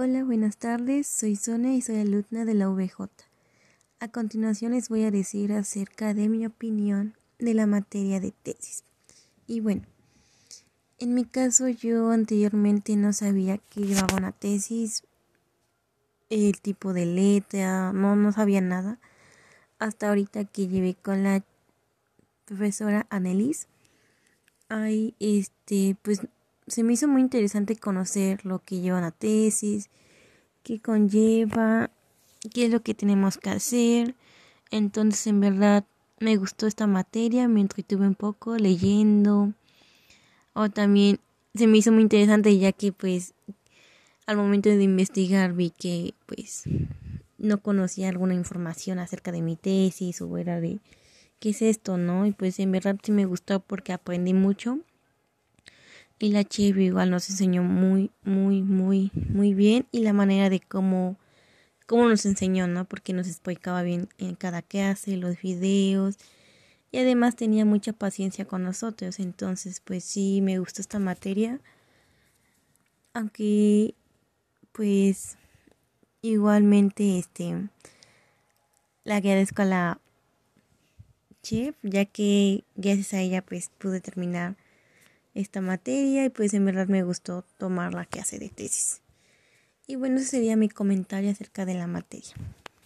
Hola, buenas tardes. Soy Sonia y soy alumna de la VJ. A continuación les voy a decir acerca de mi opinión de la materia de tesis. Y bueno, en mi caso yo anteriormente no sabía que llevaba una tesis, el tipo de letra, no, no sabía nada. Hasta ahorita que llevé con la profesora Annelies. Ahí, este, pues se me hizo muy interesante conocer lo que lleva una tesis, qué conlleva, qué es lo que tenemos que hacer. Entonces, en verdad, me gustó esta materia, me entretuve un poco leyendo. O también se me hizo muy interesante ya que pues al momento de investigar vi que pues no conocía alguna información acerca de mi tesis o era de qué es esto, ¿no? Y pues en verdad sí me gustó porque aprendí mucho y la chef igual nos enseñó muy, muy, muy, muy bien y la manera de cómo, cómo nos enseñó, ¿no? Porque nos explicaba bien en cada clase, los videos y además tenía mucha paciencia con nosotros, entonces pues sí me gustó esta materia, aunque pues igualmente este la agradezco a la chef ya que gracias a ella pues pude terminar esta materia y pues en verdad me gustó tomar la clase de tesis. Y bueno, ese sería mi comentario acerca de la materia.